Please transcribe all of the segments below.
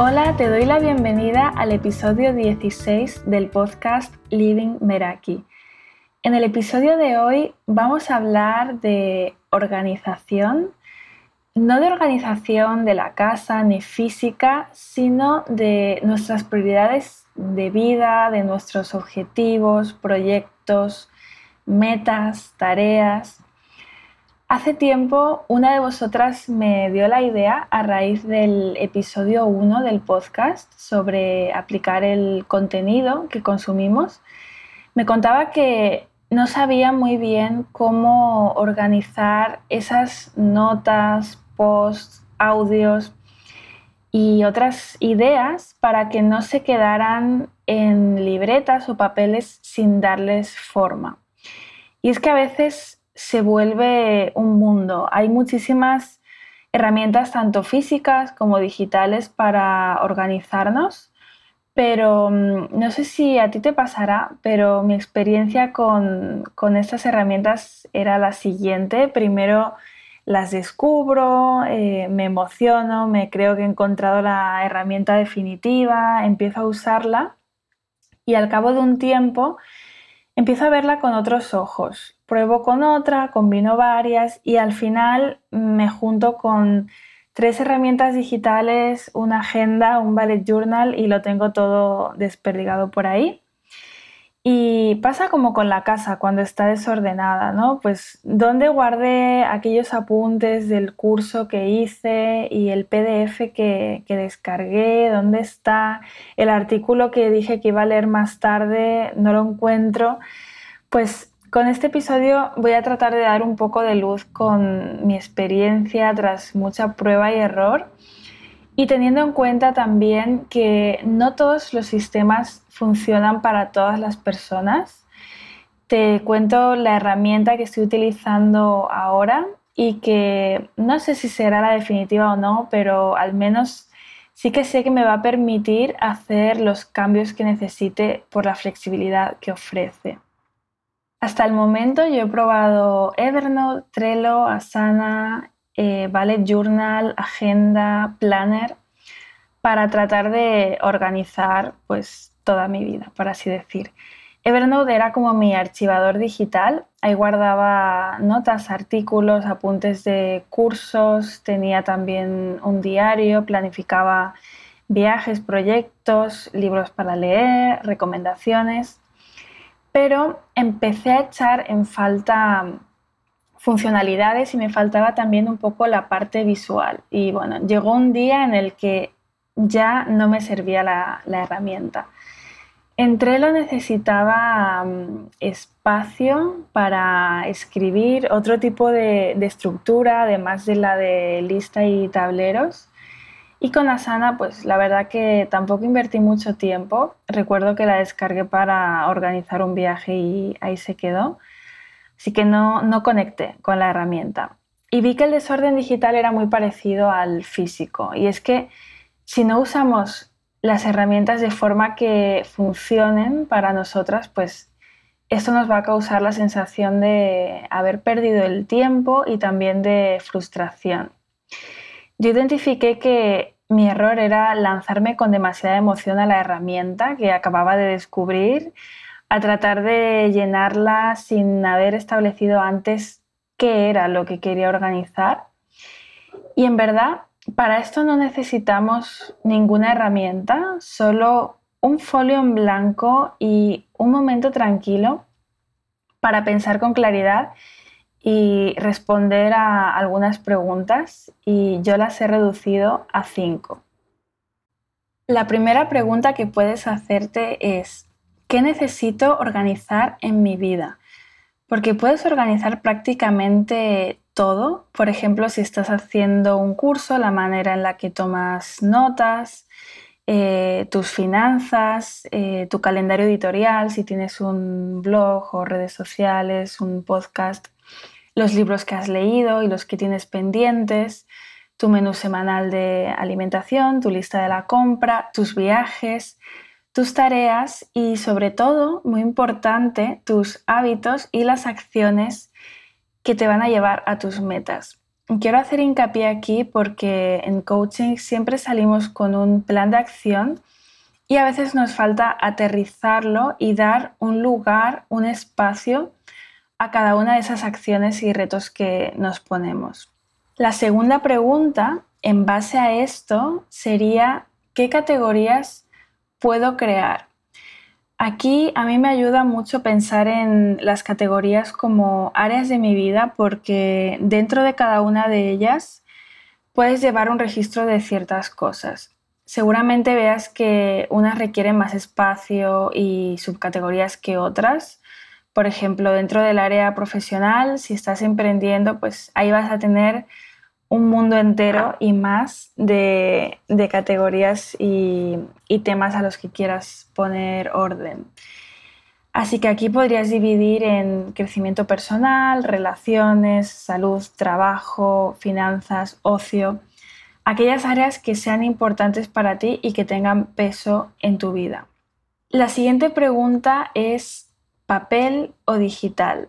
Hola, te doy la bienvenida al episodio 16 del podcast Living Meraki. En el episodio de hoy vamos a hablar de organización, no de organización de la casa ni física, sino de nuestras prioridades de vida, de nuestros objetivos, proyectos, metas, tareas. Hace tiempo una de vosotras me dio la idea a raíz del episodio 1 del podcast sobre aplicar el contenido que consumimos. Me contaba que no sabía muy bien cómo organizar esas notas, posts, audios y otras ideas para que no se quedaran en libretas o papeles sin darles forma. Y es que a veces se vuelve un mundo. Hay muchísimas herramientas, tanto físicas como digitales, para organizarnos, pero mm, no sé si a ti te pasará, pero mi experiencia con, estas herramientas era la siguiente. Primero las descubro, eh, me emociono, me creo que he encontrado la herramienta definitiva, empiezo a usarla y al cabo de un tiempo empiezo a verla con otros ojos pruebo con otra, combino varias y al final me junto con tres herramientas digitales, una agenda, un bullet journal y lo tengo todo desperdigado por ahí. Y pasa como con la casa cuando está desordenada, ¿no? Pues dónde guardé aquellos apuntes del curso que hice y el PDF que, que, descargué, dónde está el artículo que dije que iba a leer más tarde, no lo encuentro. Pues con este episodio voy a tratar de dar un poco de luz con mi experiencia tras mucha prueba y error y teniendo en cuenta también que no todos los sistemas funcionan para todas las personas. Te cuento la herramienta que estoy utilizando ahora y que no sé si será la definitiva o no, pero al menos sí que sé que me va a permitir hacer los cambios que necesite por la flexibilidad que ofrece. Hasta el momento yo he probado Evernote, Trello, Asana, eh, Ballet Journal, Agenda, Planner para tratar de organizar pues toda mi vida, por así decir. Evernote era como mi archivador digital, ahí guardaba notas, artículos, apuntes de cursos, tenía también un diario, planificaba viajes, proyectos, libros para leer, recomendaciones. Pero empecé a echar en falta funcionalidades y me faltaba también un poco la parte visual. Y bueno, llegó un día en el que ya no me servía la, herramienta. Entre lo necesitaba mm, espacio para escribir, otro tipo de, de, estructura, además de la de lista y tableros. Y con Asana, pues la verdad que tampoco invertí mucho tiempo. Recuerdo que la descargué para organizar un viaje y ahí se quedó. Así que no, no conecté con la herramienta. Y vi que el desorden digital era muy parecido al físico. Y es que si no usamos las herramientas de forma que funcionen para nosotras, pues esto nos va a causar la sensación de haber perdido el tiempo y también de frustración. Yo identifiqué que mi error era lanzarme con demasiada emoción a la herramienta que acababa de descubrir, a tratar de llenarla sin haber establecido antes qué era lo que quería organizar. Y en verdad, para esto no necesitamos ninguna herramienta, solo un folio en blanco y un momento tranquilo para pensar con claridad y responder a algunas preguntas y yo las he reducido a cinco. La primera pregunta que puedes hacerte es, ¿qué necesito organizar en mi vida? Porque puedes organizar prácticamente todo. Por ejemplo, si estás haciendo un curso, la manera en la que tomas notas, eh, tus finanzas, eh, tu calendario editorial, si tienes un blog o redes sociales, un podcast, los libros que has leído y los que tienes pendientes, tu menú semanal de alimentación, tu lista de la compra, tus viajes, tus tareas y sobre todo, muy importante, tus hábitos y las acciones que te van a llevar a tus metas. quiero hacer hincapié aquí porque en coaching siempre salimos con un plan de acción y a veces nos falta aterrizarlo y dar un lugar, un espacio a cada una de esas acciones y retos que nos ponemos. La segunda pregunta, en base a esto, sería ¿qué categorías puedo crear? Aquí a mí me ayuda mucho pensar en las categorías como áreas de mi vida porque dentro de cada una de ellas puedes llevar un registro de ciertas cosas. Seguramente veas que unas requieren más espacio y subcategorías que otras. Por ejemplo, dentro del área profesional, si estás emprendiendo, pues ahí vas a tener un mundo entero y más de, categorías y, y, temas a los que quieras poner orden. Así que aquí podrías dividir en crecimiento personal, relaciones, salud, trabajo, finanzas, ocio, aquellas áreas que sean importantes para ti y que tengan peso en tu vida. La siguiente pregunta es papel o digital.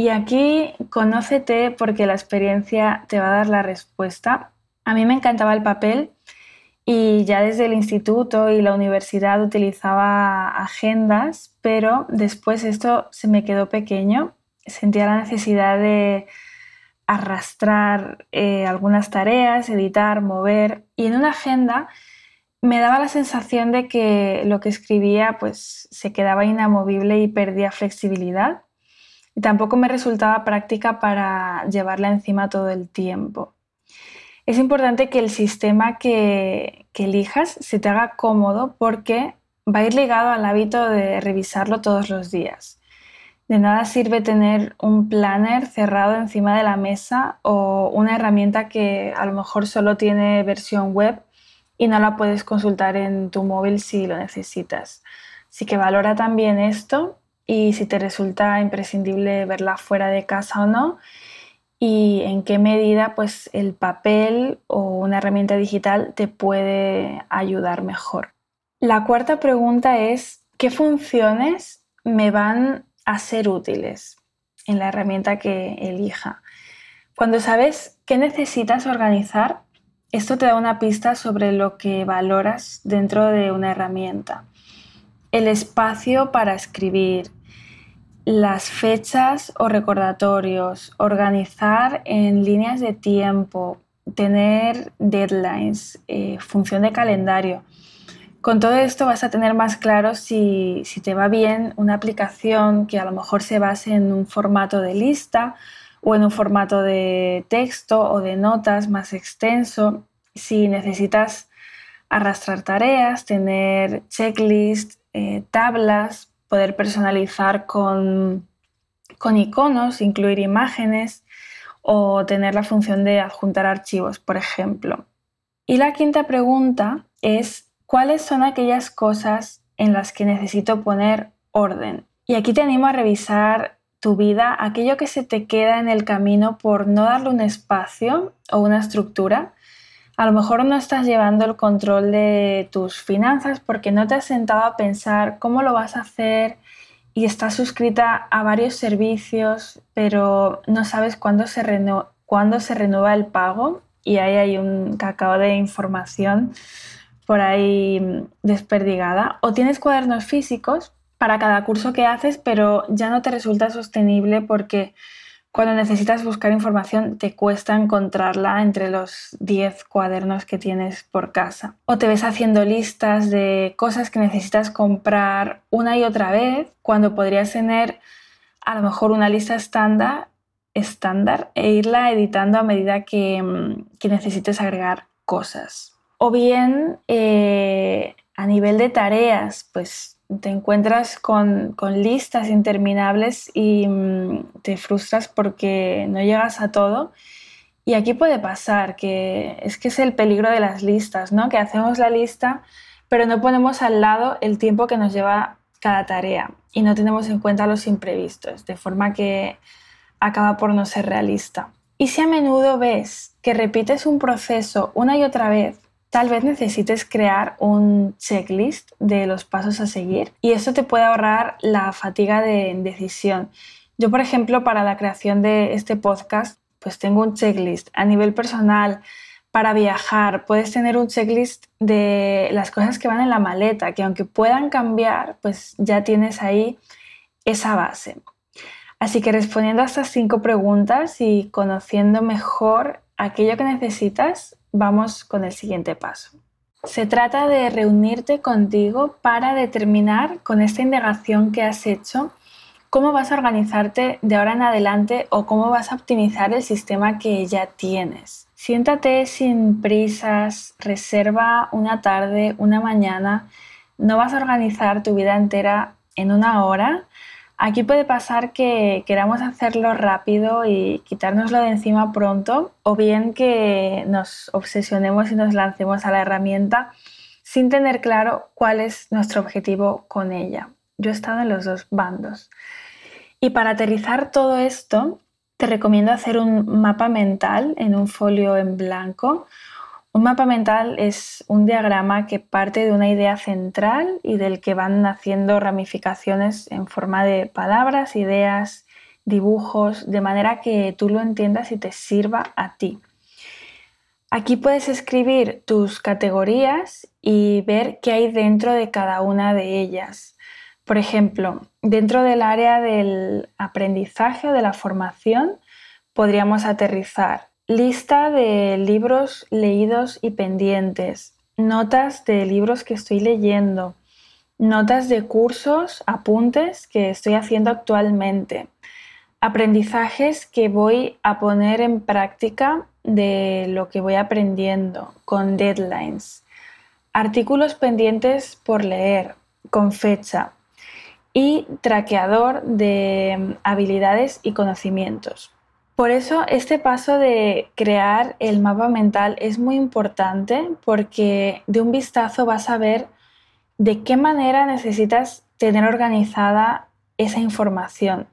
Y aquí conócete porque la experiencia te va a dar la respuesta. A mí me encantaba el papel y ya desde el instituto y la universidad utilizaba agendas, pero después esto se me quedó pequeño. Sentía la necesidad de arrastrar eh, algunas tareas, editar, mover y en una agenda me daba la sensación de que lo que escribía pues se quedaba inamovible y perdía flexibilidad y tampoco me resultaba práctica para llevarla encima todo el tiempo. Es importante que el sistema que, elijas se te haga cómodo porque va a ir ligado al hábito de revisarlo todos los días. De nada sirve tener un planner cerrado encima de la mesa o una herramienta que a lo mejor solo tiene versión web y no la puedes consultar en tu móvil si lo necesitas. Así que valora también esto y si te resulta imprescindible verla fuera de casa o no y en qué medida pues el papel o una herramienta digital te puede ayudar mejor. La cuarta pregunta es ¿qué funciones me van a ser útiles en la herramienta que elija? Cuando sabes qué necesitas organizar, esto te da una pista sobre lo que valoras dentro de una herramienta. El espacio para escribir, las fechas o recordatorios, organizar en líneas de tiempo, tener deadlines, eh, función de calendario. Con todo esto vas a tener más claro si, si, te va bien una aplicación que a lo mejor se base en un formato de lista o en un formato de texto o de notas más extenso. Si necesitas arrastrar tareas, tener checklists, eh, tablas poder personalizar con, con iconos, incluir imágenes o tener la función de adjuntar archivos, por ejemplo. Y la quinta pregunta es, ¿cuáles son aquellas cosas en las que necesito poner orden? Y aquí te animo a revisar tu vida, aquello que se te queda en el camino por no darle un espacio o una estructura. A lo mejor no estás llevando el control de tus finanzas porque no te has sentado a pensar cómo lo vas a hacer y estás suscrita a varios servicios, pero no sabes cuándo se, cuándo se renueva el pago y ahí hay un cacao de información por ahí desperdigada. O tienes cuadernos físicos para cada curso que haces, pero ya no te resulta sostenible porque cuando necesitas buscar información te cuesta encontrarla entre los 10 cuadernos que tienes por casa. O te ves haciendo listas de cosas que necesitas comprar una y otra vez cuando podrías tener a lo mejor una lista estándar estándar e irla editando a medida que, mm, necesites agregar cosas. O bien eh, a nivel de tareas, pues te encuentras con, listas interminables y mm, te frustras porque no llegas a todo. Y aquí puede pasar que es que es el peligro de las listas, ¿no? Que hacemos la lista, pero no ponemos al lado el tiempo que nos lleva cada tarea y no tenemos en cuenta los imprevistos, de forma que acaba por no ser realista. Y si a menudo ves que repites un proceso una y otra vez Tal vez necesites crear un checklist de los pasos a seguir y esto te puede ahorrar la fatiga de decisión. Yo, por ejemplo, para la creación de este podcast pues tengo un checklist. A nivel personal, para viajar, puedes tener un checklist de las cosas que van en la maleta, que aunque puedan cambiar, pues ya tienes ahí esa base. Así que respondiendo a estas cinco preguntas y conociendo mejor aquello que necesitas, vamos con el siguiente paso. Se trata de reunirte contigo para determinar con esta indagación que has hecho cómo vas a organizarte de ahora en adelante o cómo vas a optimizar el sistema que ya tienes. Siéntate sin prisas, reserva una tarde, una mañana. No vas a organizar tu vida entera en una hora, Aquí puede pasar que queramos hacerlo rápido y quitárnoslo de encima pronto, o bien que nos obsesionemos y nos lancemos a la herramienta sin tener claro cuál es nuestro objetivo con ella. Yo he estado en los dos bandos. Y para aterrizar todo esto, te recomiendo hacer un mapa mental en un folio en blanco un mapa mental es un diagrama que parte de una idea central y del que van naciendo ramificaciones en forma de palabras, ideas, dibujos, de manera que tú lo entiendas y te sirva a ti. Aquí puedes escribir tus categorías y ver qué hay dentro de cada una de ellas. Por ejemplo, dentro del área del aprendizaje o de la formación, podríamos aterrizar Lista de libros leídos y pendientes. Notas de libros que estoy leyendo. Notas de cursos, apuntes que estoy haciendo actualmente. Aprendizajes que voy a poner en práctica de lo que voy aprendiendo con deadlines. Artículos pendientes por leer con fecha. Y traqueador de habilidades y conocimientos. Por eso este paso de crear el mapa mental es muy importante porque de un vistazo vas a ver de qué manera necesitas tener organizada esa información.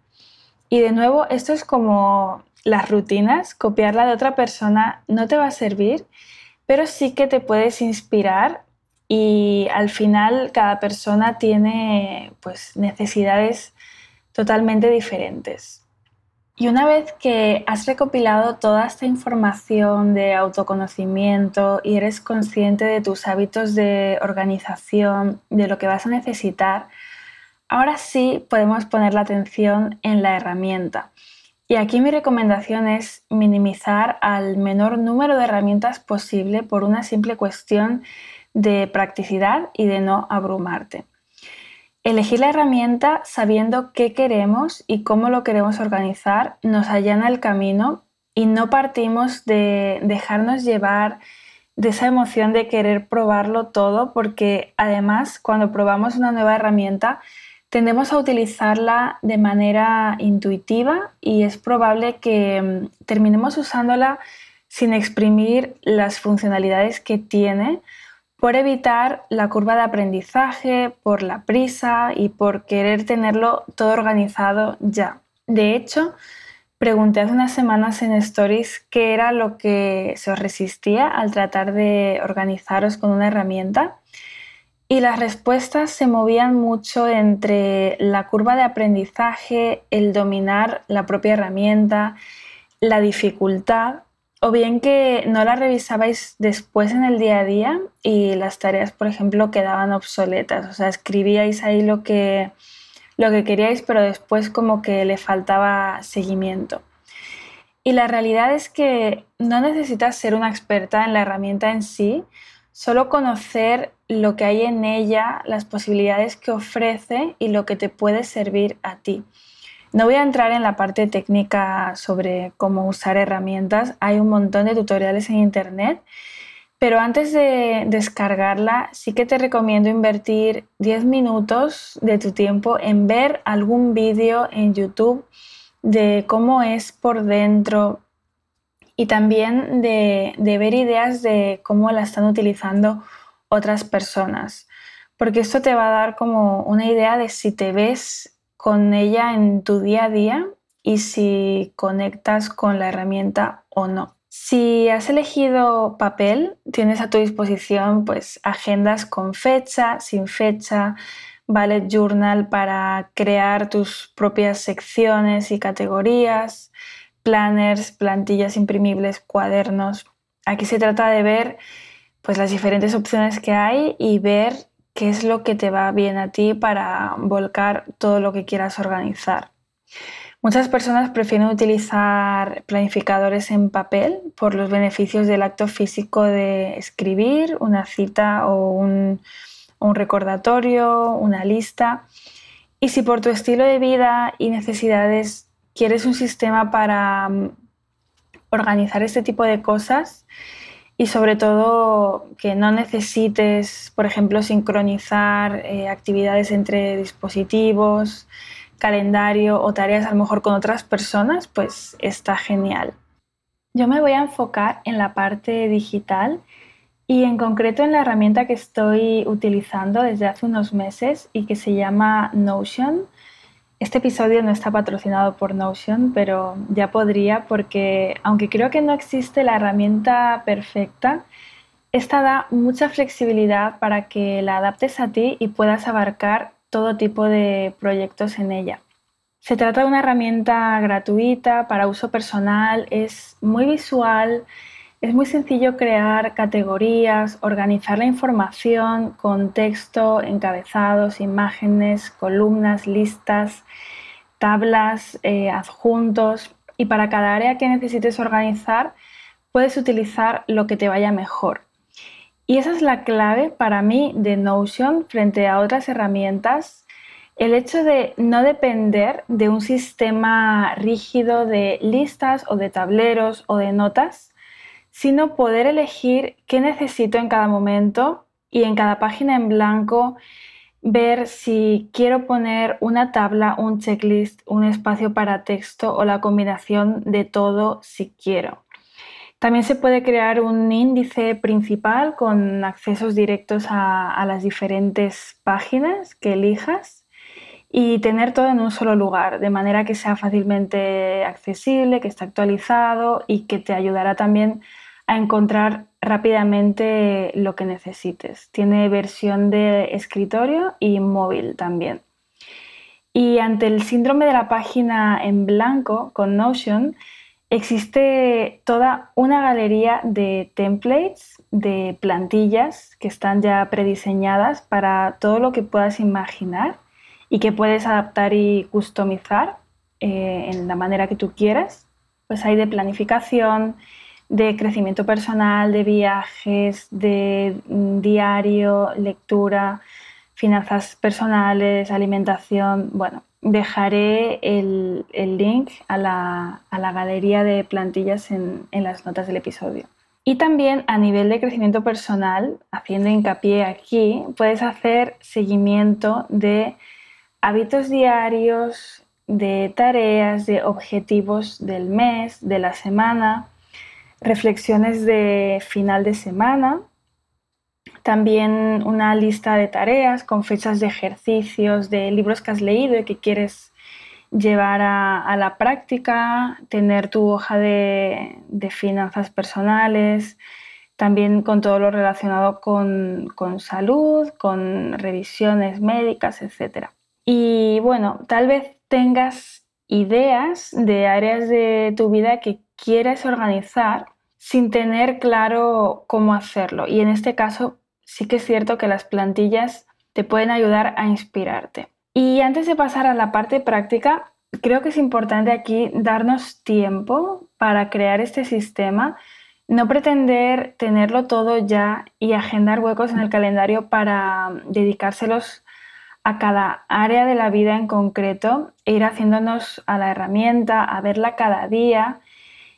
Y de nuevo, esto es como las rutinas, copiarla de otra persona no te va a servir, pero sí que te puedes inspirar y al final cada persona tiene pues necesidades totalmente diferentes. Y una vez que has recopilado toda esta información de autoconocimiento y eres consciente de tus hábitos de organización, de lo que vas a necesitar, ahora sí podemos poner la atención en la herramienta. Y aquí mi recomendación es minimizar al menor número de herramientas posible por una simple cuestión de practicidad y de no abrumarte. Elegir la herramienta sabiendo qué queremos y cómo lo queremos organizar nos allana el camino y no partimos de dejarnos llevar de esa emoción de querer probarlo todo porque además cuando probamos una nueva herramienta tendemos a utilizarla de manera intuitiva y es probable que mm, terminemos usándola sin exprimir las funcionalidades que tiene por evitar la curva de aprendizaje, por la prisa y por querer tenerlo todo organizado ya. De hecho, pregunté hace unas semanas en Stories qué era lo que se os resistía al tratar de organizaros con una herramienta y las respuestas se movían mucho entre la curva de aprendizaje, el dominar la propia herramienta, la dificultad o bien que no la revisabais después en el día a día y las tareas, por ejemplo, quedaban obsoletas. O sea, escribíais ahí lo que, lo que queríais, pero después como que le faltaba seguimiento. Y la realidad es que no necesitas ser una experta en la herramienta en sí, solo conocer lo que hay en ella, las posibilidades que ofrece y lo que te puede servir a ti. No voy a entrar en la parte técnica sobre cómo usar herramientas, hay un montón de tutoriales en internet, pero antes de descargarla sí que te recomiendo invertir 10 minutos de tu tiempo en ver algún vídeo en YouTube de cómo es por dentro y también de, de ver ideas de cómo la están utilizando otras personas, porque esto te va a dar como una idea de si te ves con ella en tu día a día y si conectas con la herramienta o no. Si has elegido papel, tienes a tu disposición pues agendas con fecha, sin fecha, bullet journal para crear tus propias secciones y categorías, planners, plantillas imprimibles, cuadernos. Aquí se trata de ver pues las diferentes opciones que hay y ver qué es lo que te va bien a ti para volcar todo lo que quieras organizar. Muchas personas prefieren utilizar planificadores en papel por los beneficios del acto físico de escribir una cita o un, recordatorio, una lista. Y si por tu estilo de vida y necesidades quieres un sistema para mm, organizar este tipo de cosas, y sobre todo que no necesites, por ejemplo, sincronizar eh, actividades entre dispositivos, calendario o tareas a lo mejor con otras personas, pues está genial. Yo me voy a enfocar en la parte digital y en concreto en la herramienta que estoy utilizando desde hace unos meses y que se llama Notion este episodio no está patrocinado por Notion, pero ya podría porque aunque creo que no existe la herramienta perfecta, esta da mucha flexibilidad para que la adaptes a ti y puedas abarcar todo tipo de proyectos en ella. Se trata de una herramienta gratuita para uso personal, es muy visual, es muy sencillo crear categorías, organizar la información con texto, encabezados, imágenes, columnas, listas, tablas, eh, adjuntos y para cada área que necesites organizar puedes utilizar lo que te vaya mejor. Y esa es la clave para mí de Notion frente a otras herramientas. El hecho de no depender de un sistema rígido de listas o de tableros o de notas, sino poder elegir qué necesito en cada momento y en cada página en blanco ver si quiero poner una tabla, un checklist, un espacio para texto o la combinación de todo si quiero. También se puede crear un índice principal con accesos directos a, las diferentes páginas que elijas y tener todo en un solo lugar, de manera que sea fácilmente accesible, que esté actualizado y que te ayudará también encontrar rápidamente lo que necesites. Tiene versión de escritorio y móvil también. Y ante el síndrome de la página en blanco con Notion, existe toda una galería de templates, de plantillas que están ya prediseñadas para todo lo que puedas imaginar y que puedes adaptar y customizar eh, en la manera que tú quieras. Pues hay de planificación, de crecimiento personal, de viajes, de mm, diario, lectura, finanzas personales, alimentación. Bueno, dejaré el, link a la, galería de plantillas en, en las notas del episodio. Y también a nivel de crecimiento personal, haciendo hincapié aquí, puedes hacer seguimiento de hábitos diarios, de tareas, de objetivos del mes, de la semana, reflexiones de final de semana, también una lista de tareas con fechas de ejercicios, de libros que has leído y que quieres llevar a, la práctica, tener tu hoja de, finanzas personales, también con todo lo relacionado con, con, salud, con revisiones médicas, etc. Y bueno, tal vez tengas ideas de áreas de tu vida que quieres organizar sin tener claro cómo hacerlo. Y en este caso sí que es cierto que las plantillas te pueden ayudar a inspirarte. Y antes de pasar a la parte práctica, creo que es importante aquí darnos tiempo para crear este sistema, no pretender tenerlo todo ya y agendar huecos en el calendario para dedicárselos a cada área de la vida en concreto e ir haciéndonos a la herramienta, a verla cada día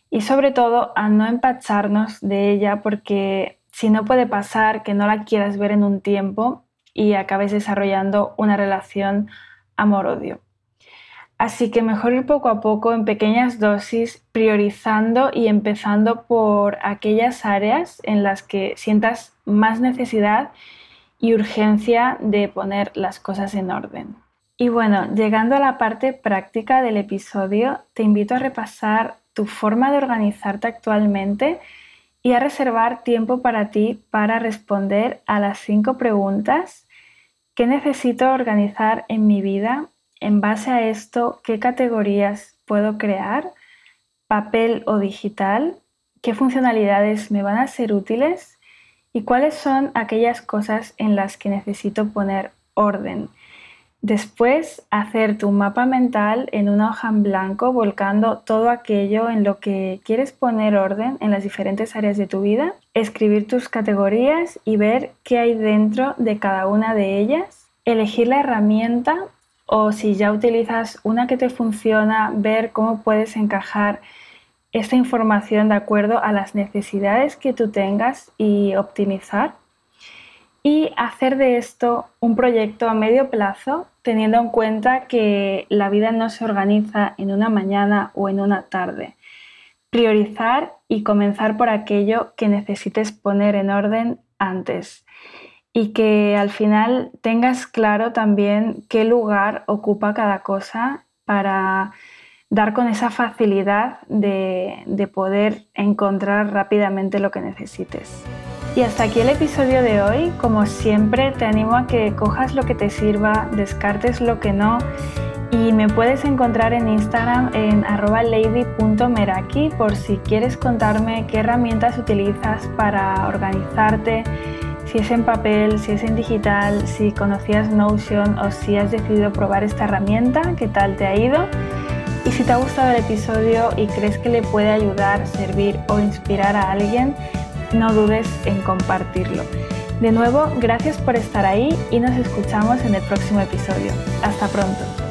y sobre todo a no empacharnos de ella porque si no puede pasar que no la quieras ver en un tiempo y acabes desarrollando una relación amor-odio. Así que mejor ir poco a poco en pequeñas dosis, priorizando y empezando por aquellas áreas en las que sientas más necesidad y urgencia de poner las cosas en orden. Y bueno, llegando a la parte práctica del episodio, te invito a repasar tu forma de organizarte actualmente y a reservar tiempo para ti para responder a las cinco preguntas que necesito organizar en mi vida. En base a esto, ¿qué categorías puedo crear? papel o digital, qué funcionalidades me van a ser útiles y cuáles son aquellas cosas en las que necesito poner orden. Después, hacer tu mapa mental en una hoja en blanco, volcando todo aquello en lo que quieres poner orden en las diferentes áreas de tu vida, escribir tus categorías y ver qué hay dentro de cada una de ellas, elegir la herramienta o si ya utilizas una que te funciona, ver cómo puedes encajar esta información de acuerdo a las necesidades que tú tengas y optimizar y hacer de esto un proyecto a medio plazo, teniendo en cuenta que la vida no se organiza en una mañana o en una tarde. Priorizar y comenzar por aquello que necesites poner en orden antes y que al final tengas claro también qué lugar ocupa cada cosa para dar con esa facilidad de, de poder encontrar rápidamente lo que necesites. Y hasta aquí el episodio de hoy. Como siempre, te animo a que cojas lo que te sirva, descartes lo que no. Y me puedes encontrar en Instagram en lady.meraki por si quieres contarme qué herramientas utilizas para organizarte, si es en papel, si es en digital, si conocías Notion o si has decidido probar esta herramienta, qué tal te ha ido. Y si te ha gustado el episodio y crees que le puede ayudar, servir o inspirar a alguien, no dudes en compartirlo. De nuevo, gracias por estar ahí y nos escuchamos en el próximo episodio. Hasta pronto.